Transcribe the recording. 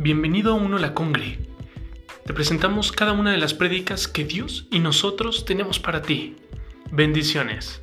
Bienvenido a Uno la Congre. Te presentamos cada una de las prédicas que Dios y nosotros tenemos para ti. Bendiciones.